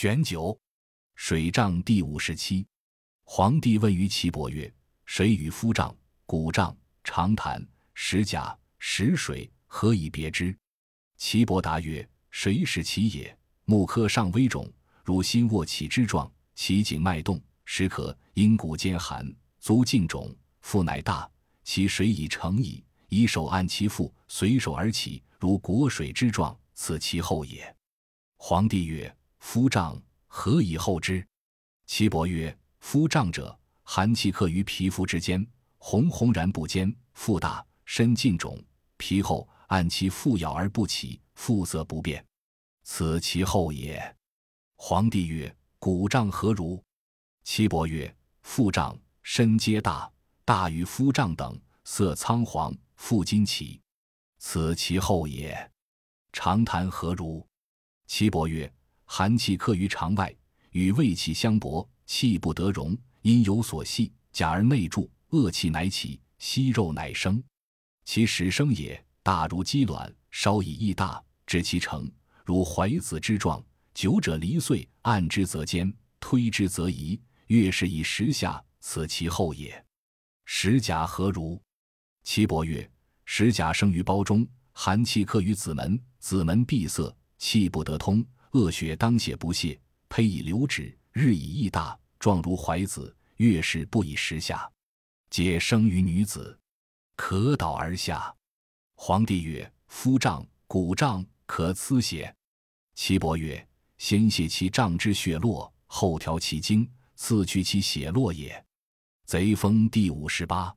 卷九，水胀第五十七。皇帝问于岐伯曰：“水与夫胀、骨胀、长痰、石甲、石水，何以别之？”岐伯答曰：“水使其也，木科上微肿，如心卧起之状，其颈脉动，时可因骨间寒，足胫肿，腹乃大，其水已成矣。以手按其腹，随手而起，如国水之状，此其后也。”皇帝曰。夫胀何以后之？岐伯曰：夫胀者，寒气克于皮肤之间，红红然不坚，腹大，身尽肿，皮厚，按其腹咬而不起，腹色不变，此其后也。皇帝曰：骨胀何如？岐伯曰：腹胀，身皆大，大于夫胀等，色苍黄，腹筋起，此其后也。长痰何如？岐伯曰。寒气克于肠外，与胃气相搏，气不得容，因有所系，假而内注，恶气乃起，息肉乃生。其始生也，大如鸡卵，稍以益大，至其成，如怀子之状。久者离碎，按之则坚，推之则移。越是以时下，此其后也。石甲何如？岐伯曰：石甲生于胞中，寒气克于子门，子门闭塞，气不得通。恶血当血不泄，胚以流止，日以益大，状如怀子。月事不以时下，皆生于女子，可倒而下。皇帝曰：夫胀、骨胀，可刺血。岐伯曰：先泄其胀之血络，后调其经，刺去其血络也。贼风第五十八。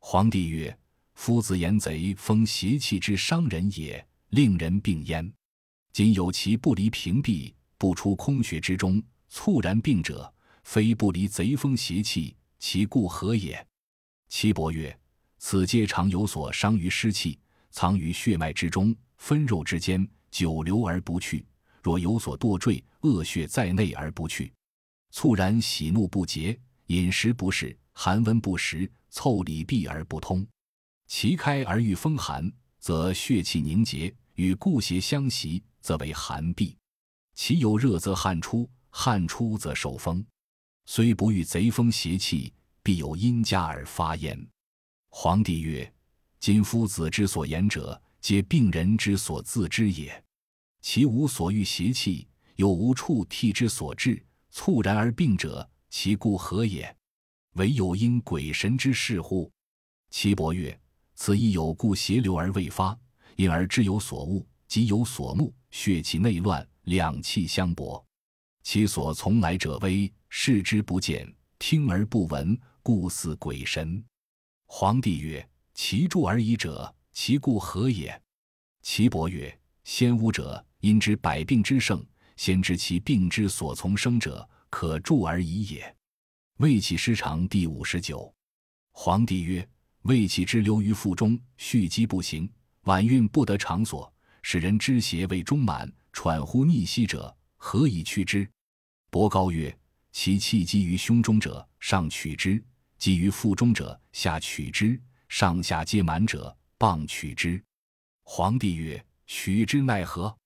皇帝曰：夫子言贼风邪气之伤人也，令人病焉。今有其不离屏蔽，不出空穴之中，猝然病者，非不离贼风邪气，其故何也？岐伯曰：此皆常有所伤于湿气，藏于血脉之中，分肉之间，久留而不去。若有所堕坠，恶血在内而不去，猝然喜怒不节，饮食不适，寒温不食，凑里闭而不通。其开而遇风寒，则血气凝结，与故邪相袭。则为寒痹，其有热则汗出，汗出则受风，虽不遇贼风邪气，必有因加而发焉。皇帝曰：今夫子之所言者，皆病人之所自知也。其无所遇邪气，有无处替之所致，猝然而病者，其故何也？唯有因鬼神之事乎？岐伯曰：此亦有故邪流而未发，因而知有所悟，即有所目。血气内乱，两气相搏，其所从来者微，视之不见，听而不闻，故似鬼神。皇帝曰：其助而已者，其故何也？岐伯曰：先巫者，因知百病之盛，先知其病之所从生者，可助而已也。胃气失常第五十九。皇帝曰：胃气之流于腹中，蓄积不行，晚运不得场所。使人知邪胃中满，喘呼逆息者，何以去之？伯高曰：其气积于胸中者，上取之；积于腹中者，下取之；上下皆满者，棒取之。皇帝曰：取之奈何？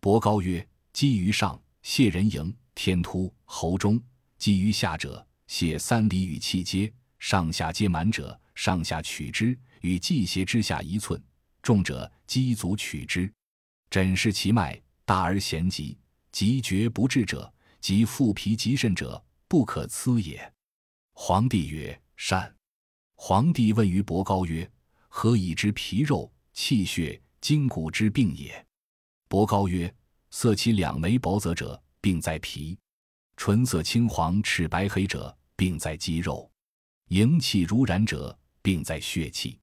伯高曰：积于上，泄人迎天突喉中；积于下者，泄三里与气阶；上下皆满者，上下取之，与季邪之下一寸。重者积足取之，诊视其脉，大而弦急，急绝不治者，及腹皮及肾者，不可思也。皇帝曰：善。皇帝问于伯高曰：何以知皮肉、气血、筋骨之病也？伯高曰：色其两眉薄泽者，病在皮；唇色青黄赤白黑者，病在肌肉；营气如燃者，病在血气。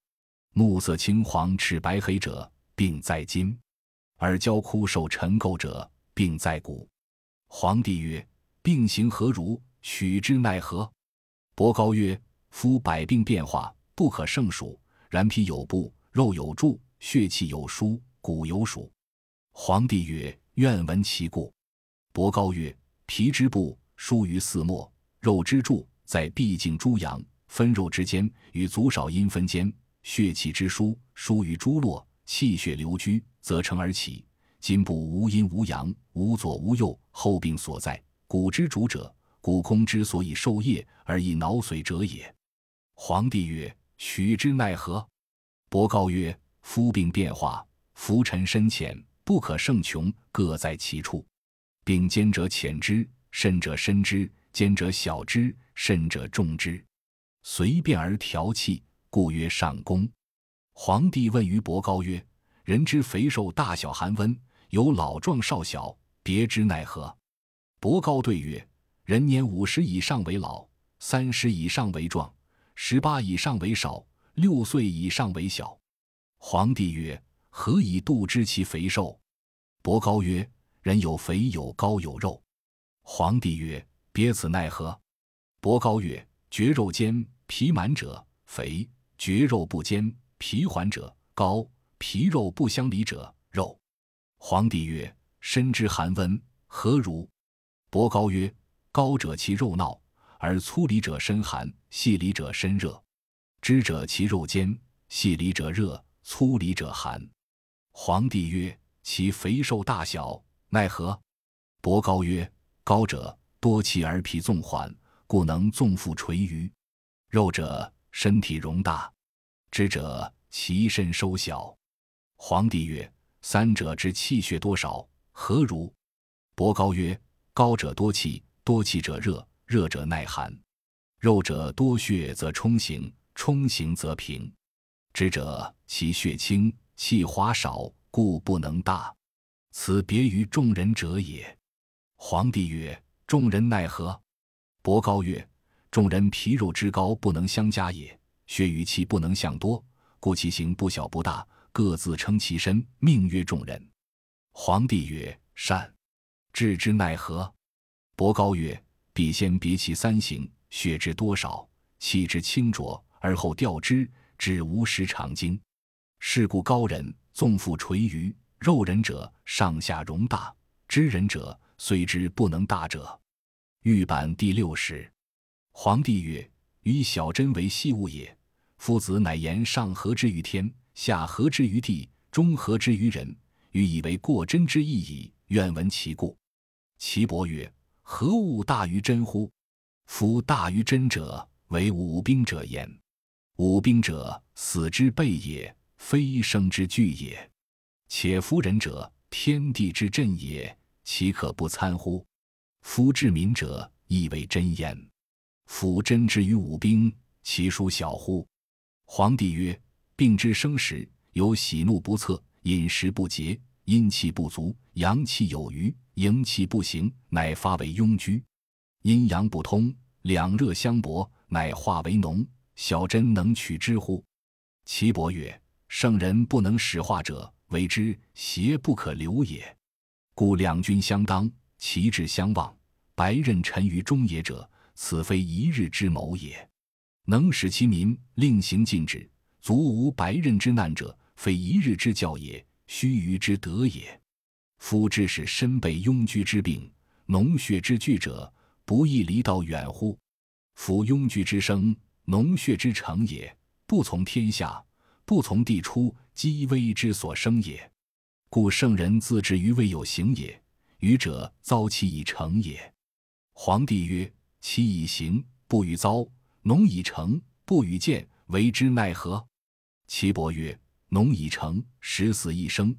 目色青黄赤白黑者，病在筋；而焦枯瘦沉垢者，病在骨。皇帝曰：病形何如？取之奈何？伯高曰：夫百病变化，不可胜数。然皮有布，肉有柱，血气有疏，骨有属。皇帝曰：愿闻其故。伯高曰：皮之布疏于四末，肉之柱在毕竟诸阳分肉之间，与足少阴分间。血气之疏，疏于诸络，气血流居，则成而起；今不无阴无阳，无左无右，后病所在。古之主者，古空之所以受业而易脑髓者也。皇帝曰：取之奈何？伯高曰：夫病变化，浮沉深浅，不可胜穷，各在其处。病坚者浅之，甚者深之；坚者小之，甚者重之。随便而调气，故曰上攻。皇帝问于伯高曰：人之肥瘦大小寒温，有老壮少小，别之奈何？伯高对曰：人年五十以上为老，三十以上为壮，十八以上为少，六岁以上为小。皇帝曰：何以度知其肥瘦？伯高曰：人有肥有高有肉。皇帝曰：别此奈何？伯高曰：绝肉坚皮满者肥，绝肉不坚皮缓者高。皮肉不相离者，肉。皇帝曰：“身之寒温何如？”伯高曰：“高者其肉闹，而粗离者身寒，细离者身热。知者其肉坚，细离者热，粗离者寒。”皇帝曰：“其肥瘦大小奈何？”伯高曰：“高者多气而皮纵缓，故能纵腹垂鱼；肉者身体容大，知者其身收小。”皇帝曰：“三者之气血多少，何如？”伯高曰：“高者多气，多气者热，热者耐寒；肉者多血，则充行，充行则平。知者其血清，气滑少，故不能大。此别于众人者也。”皇帝曰：“众人奈何？”伯高曰：“众人皮肉之高不能相加也，血与气不能相多，故其形不小不大。”各自称其身，命曰众人。皇帝曰：“善。”治之奈何？伯高曰：“必先别其三行，血之多少，气之清浊，而后调之，至无时常经。是故高人纵腹垂鱼，肉人者上下容大，知人者虽知不能大者。”玉版第六十。皇帝曰：“与小针为细物也。夫子乃言上合之于天。”下合之于地，中合之于人，予以为过真之意矣。愿闻其故。岐伯曰：“何物大于真乎？夫大于真者，为武兵者焉。武兵者，死之备也，非生之惧也。且夫人者，天地之震也，岂可不参乎？夫治民者，亦为真焉。夫真之于武兵，其殊小乎？”皇帝曰。病之生时，有喜怒不测，饮食不节，阴气不足，阳气有余，营气不行，乃发为痈疽；阴阳不通，两热相搏，乃化为脓。小针能取之乎？岐伯曰：“圣人不能使化者，为之邪不可留也。故两军相当，旗帜相望，白刃沉于中野者，此非一日之谋也。能使其民令行禁止。”足无白刃之难者，非一日之教也，须臾之德也。夫致使身被庸居之病，脓血之聚者，不亦离道远乎？夫庸居之生，脓血之成也，不从天下，不从地出，积微之所生也。故圣人自治于未有形也，愚者遭其以成也。皇帝曰：其以形不与遭，脓以成不与见，为之奈何？岐伯曰：“农已成，十死一生，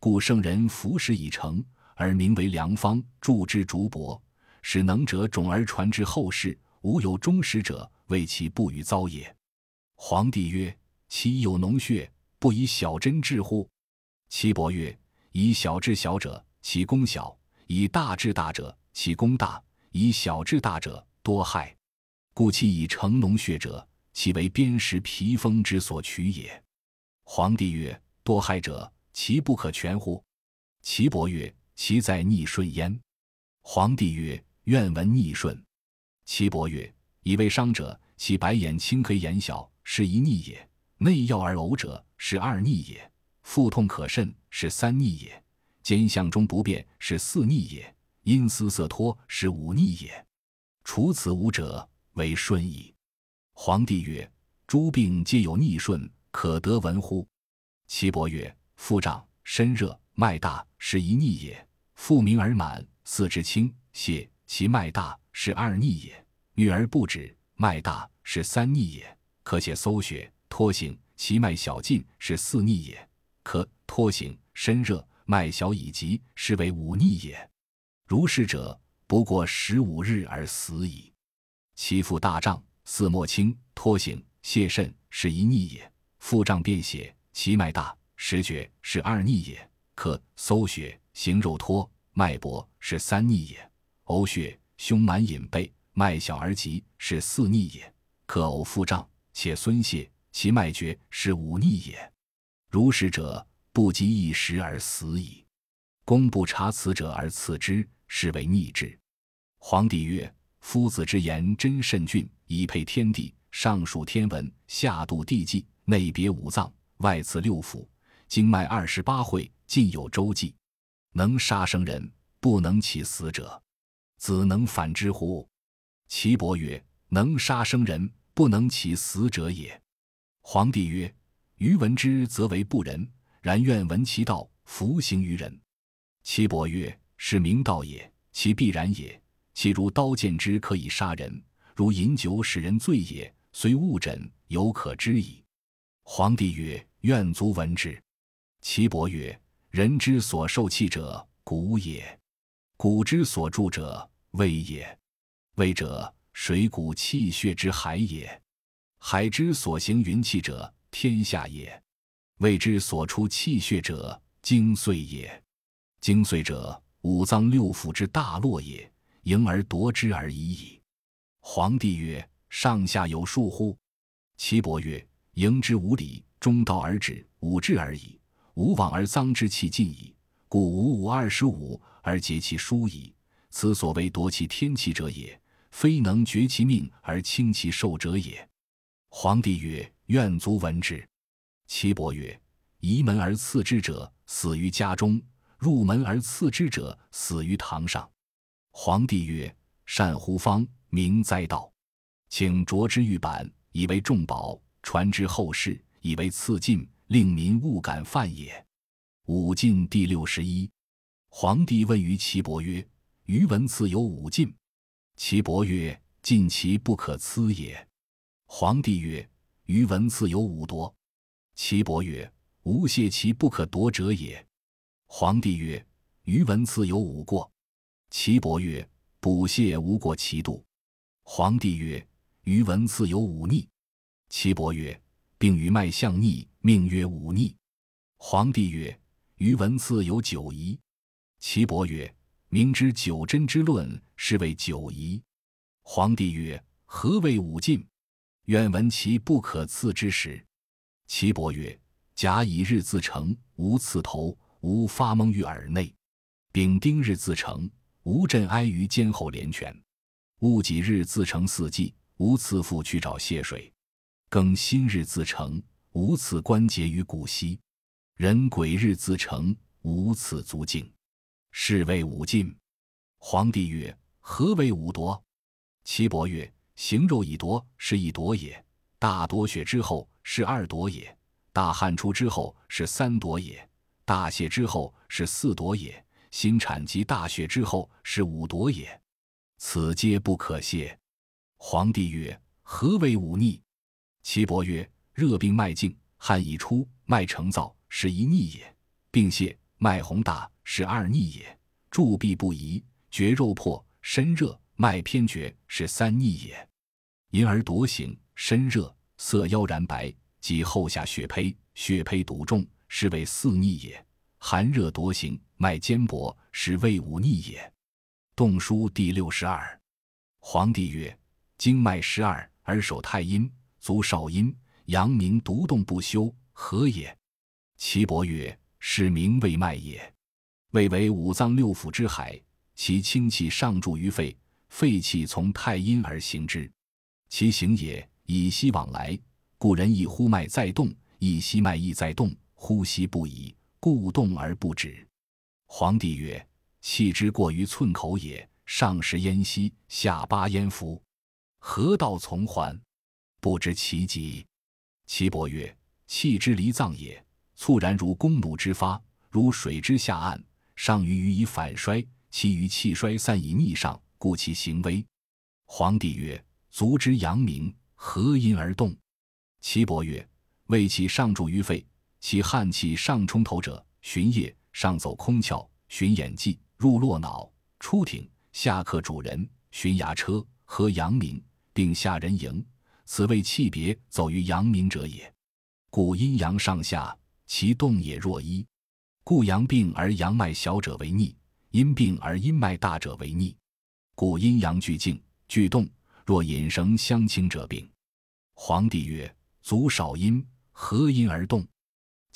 故圣人服食已成，而名为良方，助之竹帛，使能者种而传之后世。无有忠实者，为其不与遭也。”皇帝曰：“其有脓血，不以小针治乎？”岐伯曰：“以小治小者，其功小；以大治大者，其功大；以小治大者，多害。故其以成脓血者。”其为砭石皮风之所取也。皇帝曰：“多害者，其不可全乎？”岐伯曰：“其在逆顺焉。”皇帝曰：“愿闻逆顺。”岐伯曰：“以为伤者，其白眼青黑眼小，是一逆也；内药而呕者，是二逆也；腹痛可甚，是三逆也；肩项中不便，是四逆也；阴丝色脱，是五逆也。除此五者，为顺矣。”皇帝曰：“诸病皆有逆顺，可得闻乎？”岐伯曰：“腹胀、身热、脉大，是一逆也；腹鸣而满，四肢轻泄，其脉大，是二逆也；女而不止，脉大，是三逆也；咳血搜血，脱行，其脉小尽，是四逆也；可脱行，身热，脉小已急，是为五逆也。如是者，不过十五日而死矣。其腹大胀，四莫清，脱行，泄肾，是一逆也；腹胀便血，其脉大，实厥，是二逆也；咳搜血，行肉脱，脉搏，是三逆也；呕血，胸满隐背，脉小而急，是四逆也；咳呕腹胀，且孙泄，其脉绝，是五逆也。如是者，不及一时而死矣。公不察此者而刺之，是为逆之。皇帝曰：“夫子之言真甚峻，以配天地。上述天文，下度地纪，内别五脏，外次六腑，经脉二十八会，尽有周记。能杀生人，不能起死者，子能反之乎？”岐伯曰：“能杀生人，不能起死者也。”皇帝曰：“余闻之，则为不仁。然愿闻其道，弗行于人。”岐伯曰：“是明道也，其必然也。其如刀剑之可以杀人，如饮酒使人醉也，虽误诊，犹可知矣。”皇帝曰：“愿卒闻之。”岐伯曰：“人之所受气者，骨也；骨之所住者，胃也。胃者，水谷气血之海也；海之所行云气者，天下也。胃之所出气血者，精髓也。”精髓者，五脏六腑之大络也，迎而夺之而已矣。皇帝曰：“上下有数乎？”岐伯曰：“迎之无礼，中道而止，五至而已。无往而脏之气尽矣，故五五二十五而结其疏矣。此所谓夺其天气者也，非能绝其命而轻其寿者也。”皇帝曰：“愿卒闻之。”岐伯曰：“移门而次之者，死于家中。”入门而次之者，死于堂上。皇帝曰：“善乎方，明哉道！请着之玉板，以为重宝，传之后世，以为赐禁，令民勿敢犯也。”五禁第六十一。皇帝问于岐伯曰：“余闻赐有五禁。”岐伯曰：“禁其不可辞也。”皇帝曰：“余闻赐有五夺。”岐伯曰：“无谢其不可夺者也。”皇帝曰：“余闻赐有五过。”岐伯曰：“补泻无过其度。”皇帝曰：“余闻赐有五逆。”岐伯曰：“病与脉相逆，命曰五逆。”皇帝曰：“余闻赐有九疑。”岐伯曰：“明知九针之论，是谓九疑。”皇帝曰：“何谓五禁？愿闻其不可刺之时。”岐伯曰：“甲乙日自成，无刺头。”无发蒙于耳内，丙丁日自成，无震哀于肩后连泉；戊己日自成四季，无次腹去找泄水；庚辛日自成，无次关节于骨膝；壬癸日自成，无次足径。是谓五禁。皇帝曰：何为五夺？岐伯曰：行肉以夺，是一夺也；大夺血之后，是二夺也；大汗出之后，是三夺也。大泄之后是四夺也，新产及大血之后是五夺也，此皆不可泄。皇帝曰：何为五逆？岐伯曰：热病脉静，汗已出，脉成燥，是一逆也；病泄，脉宏大，是二逆也；驻闭不移，绝肉破，身热，脉偏绝，是三逆也；淫而夺行，身热，色妖然白，即后下血胚，血胚笃重。是为四逆也，寒热夺行，脉坚薄，是胃五逆也。动书第六十二。皇帝曰：经脉十二而守太阴，足少阴，阳明独动不休，何也？岐伯曰：是名胃脉也。胃为五脏六腑之海，其清气上注于肺，肺气从太阴而行之。其行也，以息往来，故人一呼脉在动，以息脉亦在动。呼吸不已，故动而不止。皇帝曰：“气之过于寸口也，上食咽息，下八咽服，何道从还？不知其极。”岐伯曰：“气之离脏也，猝然如弓弩之发，如水之下岸，上于鱼以反衰，其余气衰散以逆上，故其行微。皇帝曰：足之阳明，何因而动？岐伯曰：为其上注于肺，其汗气上冲头者，循液上走空窍，循眼际入络脑，出挺下克主人，循牙车合阳明，并下人迎。此谓气别走于阳明者也。故阴阳上下，其动也若一。故阳病而阳脉小者为逆，阴病而阴脉大者为逆。故阴阳俱静俱动，若引绳相倾者病。皇帝曰：足少阴，何因而动？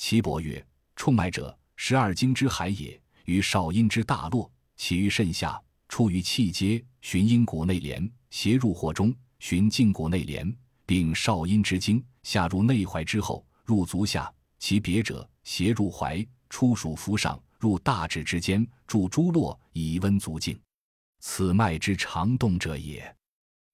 岐伯曰：冲脉者，十二经之海也，于少阴之大络，起于肾下，出于气街，循阴谷内连，斜入火中，循胫骨内连，并少阴之经下入内踝之后，入足下，其别者，斜入踝。出属腹上，入大指之间，注诸络，以温足境。此脉之常动者也。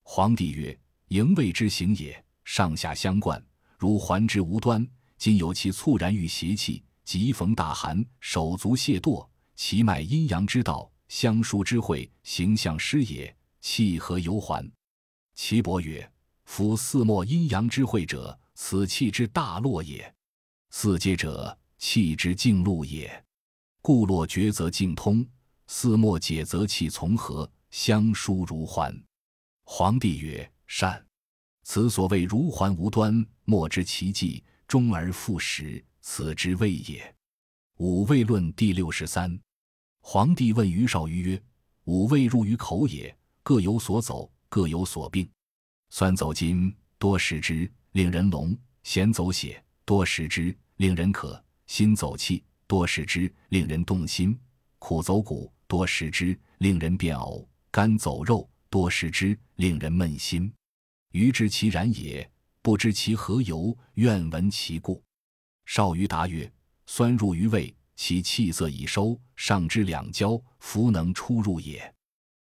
皇帝曰：营卫之行也，上下相贯，如环之无端。今有其猝然遇邪气，急逢大寒，手足懈惰，其脉阴阳之道，相疏之会，形象失也。气何由还？岐伯曰：夫四末阴阳之会者，此气之大落也。四阶者。气之静路也，故落绝则静通，四末解则气从和，相疏如环。皇帝曰：善。此所谓如环无端，莫知其迹，终而复始，此之谓也。五味论第六十三。皇帝问于少于曰：五味入于口也，各有所走，各有所病。酸走筋，多食之，令人聋；咸走血，多食之，令人渴。辛走气，多食之，令人动心；苦走骨，多食之，令人变呕；甘走肉，多食之，令人闷心。余知其然也，不知其何由，愿闻其故。少于答曰：酸入于胃，其气色已收，上之两焦，弗能出入也。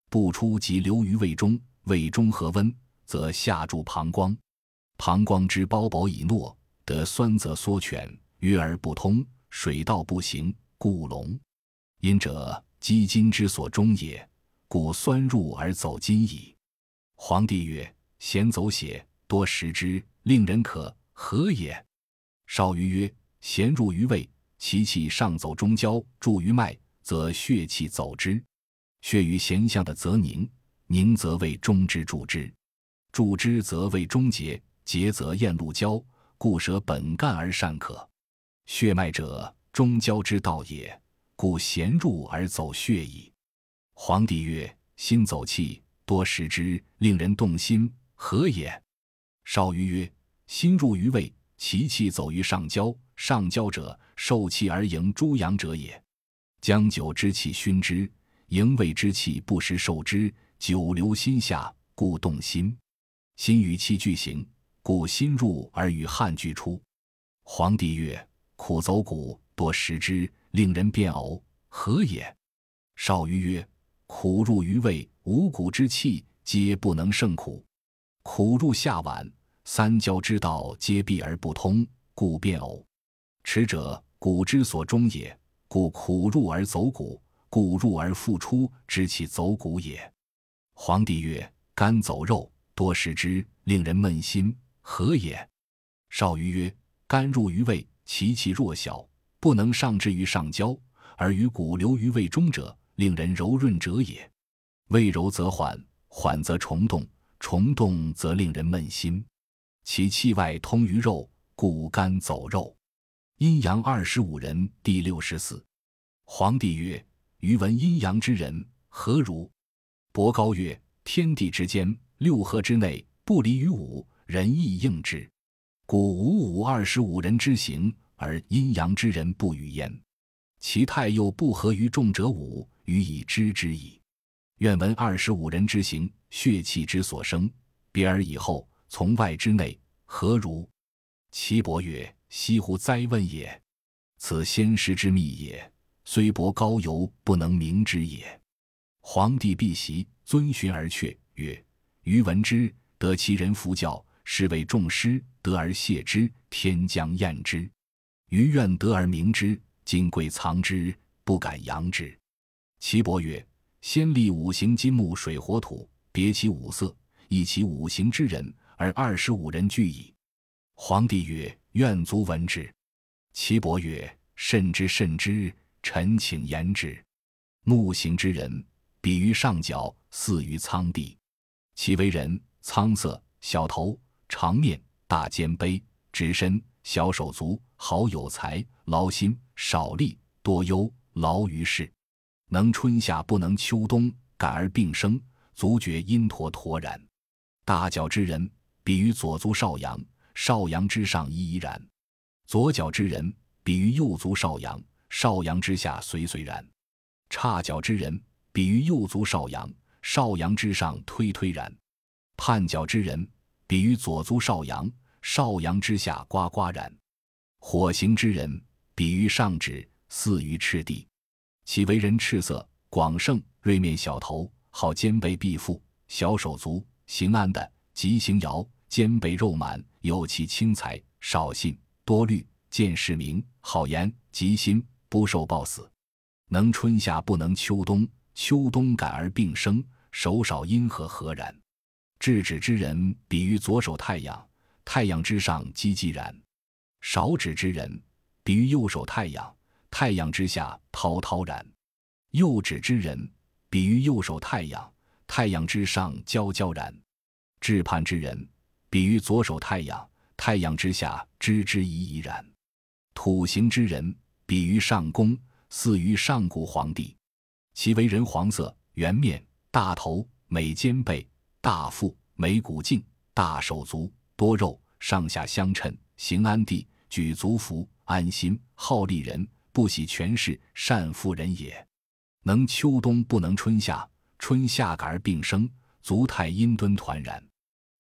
不出即留于胃中，胃中和温，则下注膀胱，膀胱之包薄以诺，得酸则缩蜷。约而不通，水道不行，故聋。阴者，积筋之所终也，故酸入而走筋矣。皇帝曰：咸走血，多食之，令人渴，何也？少于曰：咸入于胃，其气上走中焦，注于脉，则血气走之。血与咸相的，则凝，凝则胃中之注之，注之则胃中结，结则咽路焦，故舍本干而善可。血脉者，中焦之道也，故咸入而走血矣。皇帝曰：心走气，多食之，令人动心，何也？少于曰：心入于胃，其气走于上焦，上焦者，受气而迎诸阳者也。将久之气熏之，营卫之气不时受之，久留心下，故动心。心与气俱行，故心入而与汗俱出。皇帝曰。苦走骨，多食之，令人变呕，何也？少于曰：苦入于胃，五谷之气皆不能胜苦；苦入下脘，三焦之道皆闭而不通，故变呕。耻者，骨之所终也，故苦入而走骨，故入而复出，知其走骨也。皇帝曰：肝走肉，多食之，令人闷心，何也？少于曰：肝入于胃。其气弱小，不能上至于上焦，而于骨留于胃中者，令人柔润者也。胃柔则缓，缓则虫动，虫动则令人闷心。其气外通于肉，故肝走肉。阴阳二十五人第六十四。皇帝曰：余闻阴阳之人何如？伯高曰：天地之间，六合之内，不离于五，人亦应之。故五五二十五人之行，而阴阳之人不与焉。其态又不合于众者五，予以知之矣。愿闻二十五人之行，血气之所生，别而以后，从外之内，何如？岐伯曰：西乎哉问也！此先师之秘也，虽博高游，不能明之也。皇帝辟席，遵循而却，曰：余闻之，得其人服教。是为众师得而谢之，天将厌之；余愿得而明之，金贵藏之，不敢扬之。岐伯曰：“先立五行金木水火土，别其五色，以其五行之人，而二十五人俱矣。”皇帝曰：“愿卒闻之。”岐伯曰：“慎之，慎之。臣请言之。木行之人，比于上角，似于苍帝。其为人，苍色，小头，长面，大肩背，直身，小手足，好有才，劳心，少力，多忧，劳于事。能春夏不能秋冬，感而病生，足厥阴陀陀然。大脚之人，比于左足少阳，少阳之上怡怡然。左脚之人，比于右足少阳，少阳之下随随然。差脚之人，比于右足少阳，少阳之上推推然。叛脚之人，比于左足少阳，少阳之下呱呱然。火行之人，比于上指，似于赤地。其为人赤色，广盛，锐面小头，好肩背臂腹，小手足，行安的，吉行摇，肩背肉满，有其轻财，少信，多虑，见世明，好言，急心，不受暴死。能春夏不能秋冬，秋冬感而并生，手少阴和何然？智止之人，比于左手太阳，太阳之上积寂然；少止之人，比于右手太阳，太阳之下滔滔然；右指之人，比于右手太阳，太阳之上焦焦然；至盼之人，比于左手太阳，太阳之下枝枝怡怡然；土行之人，比于上宫。似于上古皇帝，其为人黄色，圆面，大头，美肩背，大腹，眉骨净，大手足，多肉，上下相称，行安地，举足服，安心，好利人，不喜权势，善富人也。能秋冬不能春夏，春夏感而并生，足太阴敦团然。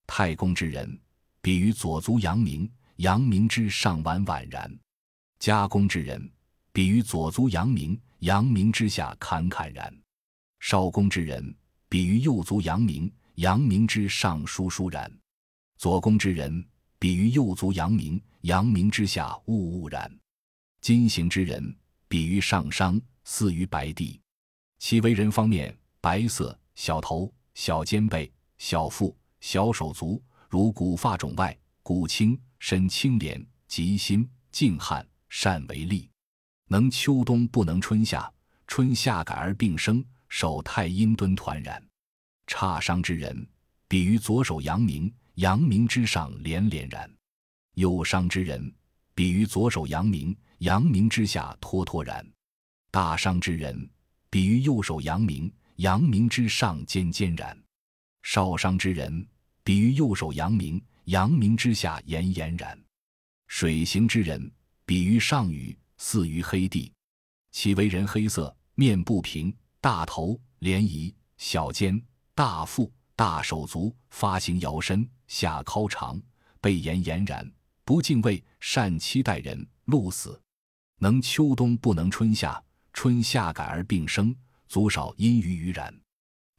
太公之人，比于左足阳明，阳明之上宛宛然。家公之人。比于左足阳明，阳明之下侃侃然；少公之人，比于右足阳明，阳明之上舒舒然；左公之人，比于右足阳明，阳明之下兀兀然；金行之人，比于上商，似于白帝。其为人方面，白色，小头，小肩背，小腹，小手足，如骨发肿外，骨清，身清廉，极心，静汗，善为利。能秋冬不能春夏，春夏改而并生，手太阴敦团然。差伤之人，比于左手阳明，阳明之上连连然；右伤之人，比于左手阳明，阳明之下脱脱然；大伤之人，比于右手阳明，阳明之上尖尖然；少伤之人，比于右手阳明，阳明之下炎炎然；水行之人，比于上雨。似于黑地，其为人黑色，面不平，大头，连仪，小肩，大腹，大手足，发形摇身，下尻长，背炎炎然，不敬畏，善期待人，鹿死。能秋冬不能春夏，春夏改而并生，足少阴于于然。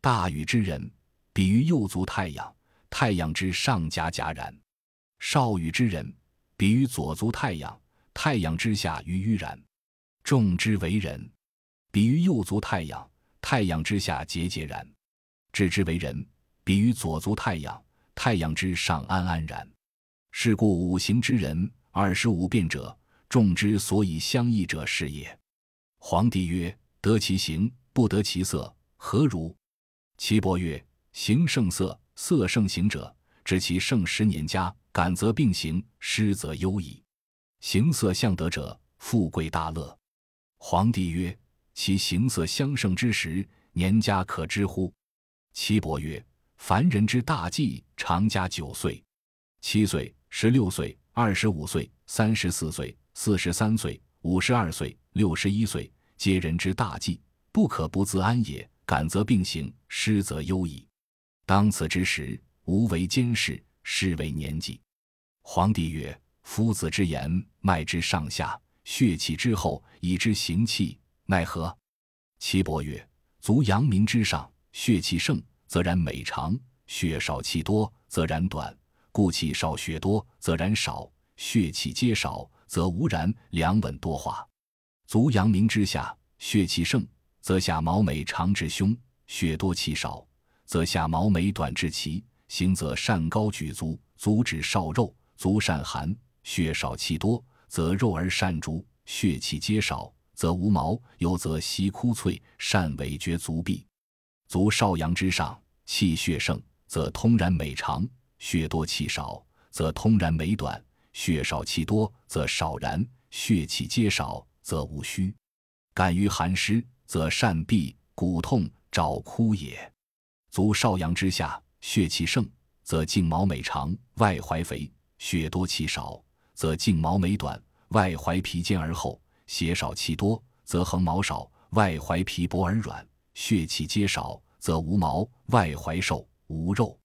大禹之人，比于右足太阳，太阳之上夹夹然；少羽之人，比于左足太阳。太阳之下于于然，众之为人，比于右足太阳；太阳之下节节然，治之为人，比于左足太阳；太阳之上安安然。是故五行之人，二十五变者，众之所以相异者是也。皇帝曰：得其形，不得其色，何如？岐伯曰：形胜色，色盛行者，知其盛十年家，感则并行，失则忧矣。形色相得者，富贵大乐。皇帝曰：“其形色相胜之时，年家可知乎？”岐伯曰：“凡人之大忌，常加九岁、七岁、十六岁、二十五岁、三十四岁、四十三岁、五十二岁、六十一岁，皆人之大忌，不可不自安也。感则并行，失则忧矣。当此之时，无为监视，是为年纪。”皇帝曰。夫子之言，脉之上下，血气之后，以知行气，奈何？岐伯曰：足阳明之上，血气盛，则然美长；血少气多，则然短。故气少血多，则然少；血气皆少，则无然。两稳多化。足阳明之下，血气盛，则下毛美长至胸；血多气少，则下毛眉短至齐。行则善高举足，足指少肉，足善寒。血少气多，则肉而善足；血气皆少，则无毛。有则膝枯脆，善尾绝足臂。足少阳之上，气血盛，则通然美长；血多气少，则通然美短；血少气多，则少然；血气皆少，则无虚。感于寒湿，则善痹、骨痛、爪枯也。足少阳之下。血气盛，则颈毛美长，外踝肥；血多气少，则颈毛美短，外踝皮坚而厚；血少气多，则横毛少，外踝皮薄而软；血气皆少，则无毛，外踝瘦无肉。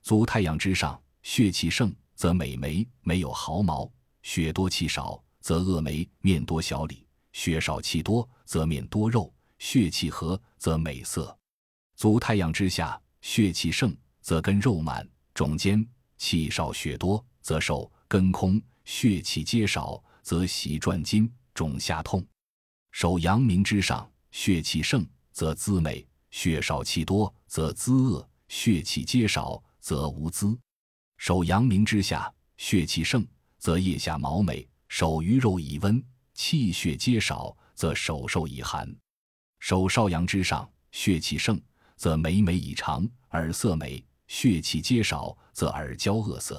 足太阳之上，血气盛，则美眉，没有毫毛；血多气少，则恶眉，面多小里；血少气多，则面多肉；血气和，则美色。足太阳之下，血气盛。则根肉满，肿坚，气少血多，则瘦；根空，血气皆少，则喜转筋，肿下痛。手阳明之上，血气盛，则滋美；血少气多，则滋恶；血气皆少，则无滋。手阳明之下，血气盛，则腋下毛美；手余肉以温，气血皆少，则手受以寒。手少阳之上，血气盛，则眉美以长，耳色美。血气皆少，则耳焦恶色；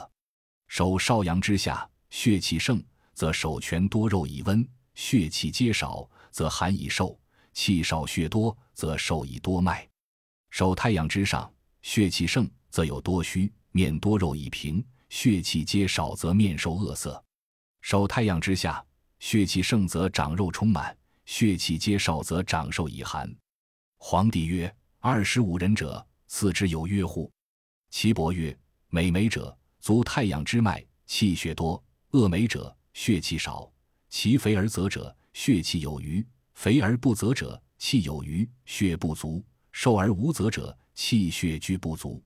手少阳之下，血气盛，则手拳多肉以温；血气皆少，则寒以瘦；气少血多，则瘦以多脉。手太阳之上，血气盛，则有多虚；面多肉以平；血气皆少，则面瘦恶色。手太阳之下，血气盛，则长肉充满；血气皆少，则长瘦以寒。皇帝曰：“二十五人者，四之有曰乎？”岐伯曰：“美美者，足太阳之脉，气血多；恶美者，血气少。其肥而泽者，血气有余；肥而不泽者，气有余，血不足；瘦而无泽者，气血俱不足。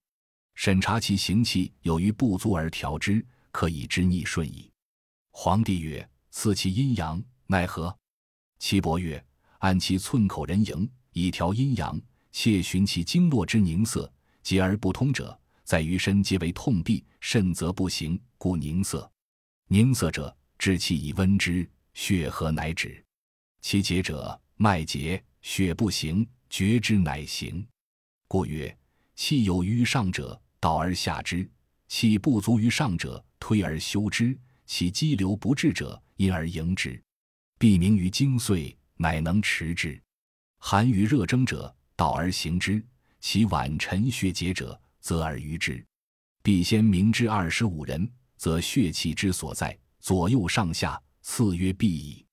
审查其行气有余不足而调之，可以知逆顺矣。”皇帝曰：“赐其阴阳，奈何？”岐伯曰：“按其寸口人形，以调阴阳，切寻其经络之凝涩，结而不通者。”在于身皆为痛痹，肾则不行，故凝涩。凝涩者，治气以温之，血和乃止。其结者，脉结，血不行，绝之乃行。故曰：气有余上者，导而下之；气不足于上者，推而修之；其激流不至者，因而迎之。必明于精髓，乃能持之。寒于热蒸者，道而行之；其脘沉血结者，则而愚之，必先明之二十五人，则血气之所在，左右上下，次曰必矣。